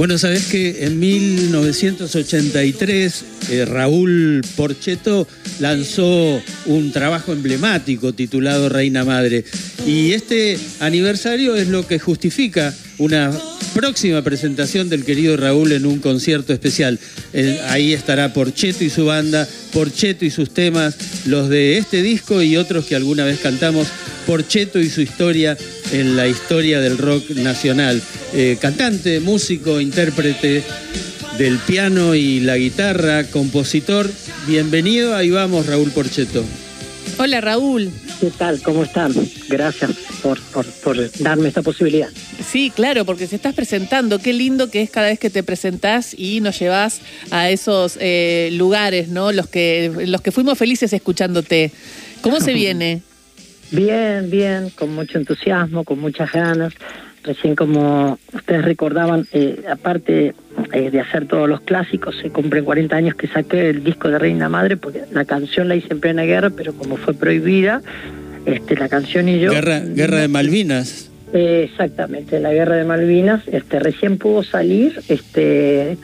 Bueno, sabes que en 1983 eh, Raúl Porcheto lanzó un trabajo emblemático titulado Reina Madre. Y este aniversario es lo que justifica una próxima presentación del querido Raúl en un concierto especial. Eh, ahí estará Porcheto y su banda, Porcheto y sus temas, los de este disco y otros que alguna vez cantamos, Porcheto y su historia en la historia del rock nacional. Eh, cantante, músico, intérprete del piano y la guitarra, compositor. Bienvenido, ahí vamos, Raúl Porcheto. Hola Raúl. ¿Qué tal? ¿Cómo están? Gracias por, darme esta posibilidad. Sí, claro, porque se estás presentando. Qué lindo que es cada vez que te presentás y nos llevas a esos eh, lugares, ¿no? Los que, los que fuimos felices escuchándote. ¿Cómo se viene? Bien, bien, con mucho entusiasmo, con muchas ganas. Recién como ustedes recordaban, eh, aparte eh, de hacer todos los clásicos, se cumplen 40 años que saqué el disco de Reina Madre, porque la canción la hice en plena guerra, pero como fue prohibida, este, la canción y yo... Guerra, guerra de Malvinas exactamente, la guerra de Malvinas, este, recién pudo salir, este,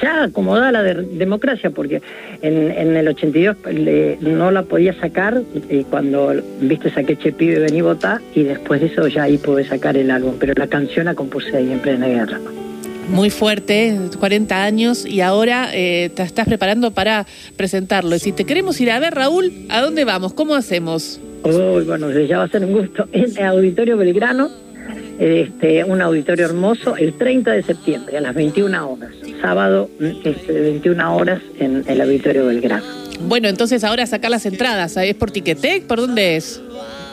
ya acomodada la democracia, porque en, en el 82 no la podía sacar y cuando, viste, saqué Che Pibe, Vení Votá, y después de eso ya ahí pude sacar el álbum, pero la canción la compuse ahí en plena guerra. Muy fuerte, 40 años, y ahora eh, te estás preparando para presentarlo. Y si te queremos ir a ver, Raúl, ¿a dónde vamos? ¿Cómo hacemos? Uy, bueno, ya va a ser un gusto. En el Auditorio Belgrano, este, un auditorio hermoso, el 30 de septiembre a las 21 horas. Sábado, este, 21 horas en el Auditorio Belgrano. Bueno, entonces ahora sacar las entradas. ¿Es por Tiquetec? ¿Por dónde es?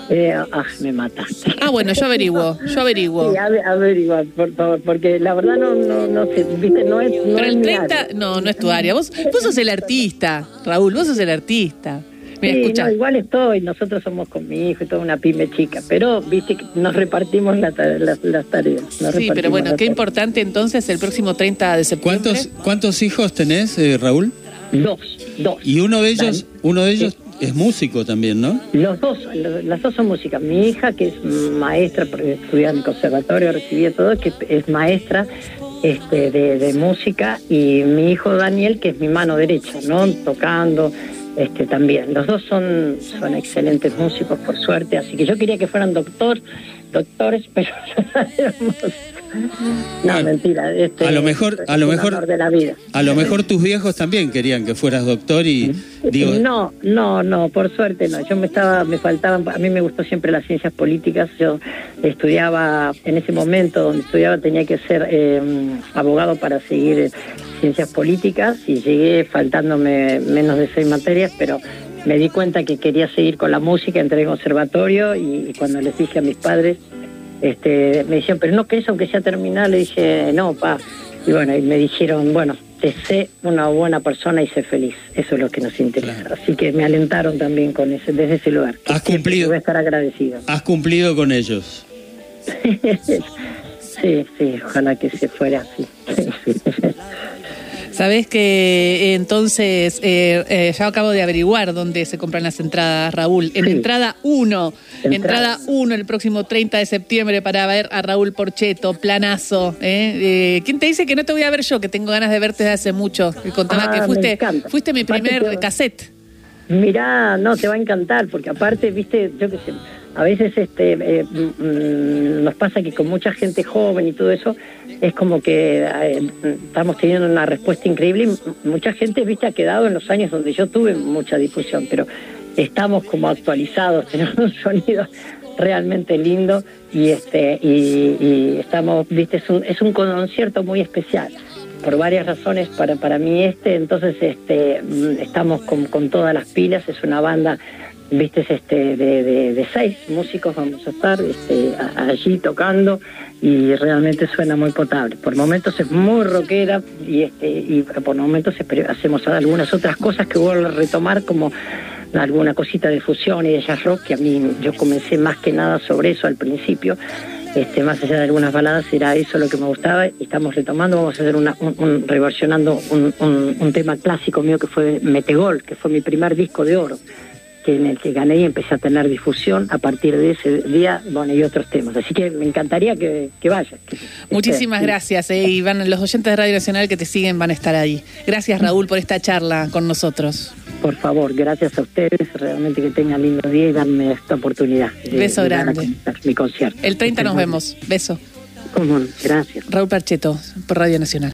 Eh, ah, me mataste. Ah, bueno, yo averiguo, yo averiguo. Sí, averigua, por favor, porque la verdad no, no, no sé, viste, no es. No Pero el 30, no, no es tu área. Vos, vos sos el artista, Raúl, vos sos el artista igual estoy, nosotros somos con mi hijo y toda una pyme chica, pero viste que nos repartimos las tareas. sí, pero bueno, qué importante entonces el próximo 30 de septiembre. ¿Cuántos, cuántos hijos tenés, eh, Raúl? Dos, dos. Y uno de ellos, uno de ellos es músico también, ¿no? Los dos, las dos son músicas. Mi hija, que es maestra, porque estudia en el conservatorio, recibía todo, que es maestra este, de, de música, y mi hijo Daniel, que es mi mano derecha, ¿no? Tocando, este, también. Los dos son, son excelentes músicos, por suerte, así que yo quería que fueran doctor, doctores, pero no, mentira. Este, a lo mejor, a lo mejor, de la vida. a lo mejor tus viejos también querían que fueras doctor y digo. No, no, no, por suerte no. Yo me estaba, me faltaban, a mí me gustó siempre las ciencias políticas. Yo estudiaba en ese momento donde estudiaba tenía que ser eh, abogado para seguir ciencias políticas y llegué faltándome menos de seis materias, pero me di cuenta que quería seguir con la música, entré en conservatorio y, cuando les dije a mis padres este, me decían, pero no que eso, aunque sea terminal, le dije, no, pa. Y bueno, y me dijeron, bueno, te sé una buena persona y sé feliz. Eso es lo que nos interesa. Así que me alentaron también con ese, desde ese lugar. Has cumplido. Voy a estar agradecido. Has cumplido con ellos. sí, sí, ojalá que se fuera así. Sabes que eh, entonces, eh, eh, ya acabo de averiguar dónde se compran las entradas, Raúl. En entrada 1, entrada 1 el próximo 30 de septiembre para ver a Raúl Porcheto, planazo. ¿Quién te dice que no te voy a ver yo? Que tengo ganas de verte desde hace mucho. Contaba que ah, fuiste, fuiste mi primer cassette. Mirá, no, te va a encantar, porque aparte, viste, yo qué sé a veces este eh, mm, nos pasa que con mucha gente joven y todo eso es como que eh, estamos teniendo una respuesta increíble y mucha gente viste ha quedado en los años donde yo tuve mucha difusión pero estamos como actualizados tenemos un sonido realmente lindo y este y, estamos viste es un, es un concierto muy especial por varias razones para para mí este entonces este mm, estamos con, con todas las pilas es una banda viste este de, seis músicos vamos a estar este, allí tocando y realmente suena muy potable. Por momentos es muy rockera y este y por momentos hacemos algunas otras cosas que vuelvo a retomar como alguna cosita de fusión y de jazz rock que a mí yo comencé más que nada sobre eso al principio este, más allá de algunas baladas, era eso lo que me gustaba y estamos retomando, vamos a hacer una, un, reversionando un, un, tema clásico mío que fue Metegol, que fue mi primer disco de oro que en el que gané y empecé a tener difusión a partir de ese día, bueno, y otros temas. Así que me encantaría que, que vayas. Muchísimas gracias, eh, y van, los oyentes de Radio Nacional que te siguen van a estar ahí. Gracias, Raúl, por esta charla con nosotros. Por favor, gracias a ustedes, realmente que tengan lindo día y darme esta oportunidad. de- Beso de grande. Mi concierto. El 30 nos vemos. Beso. Gracias. Raúl Parcheto, por Radio Nacional.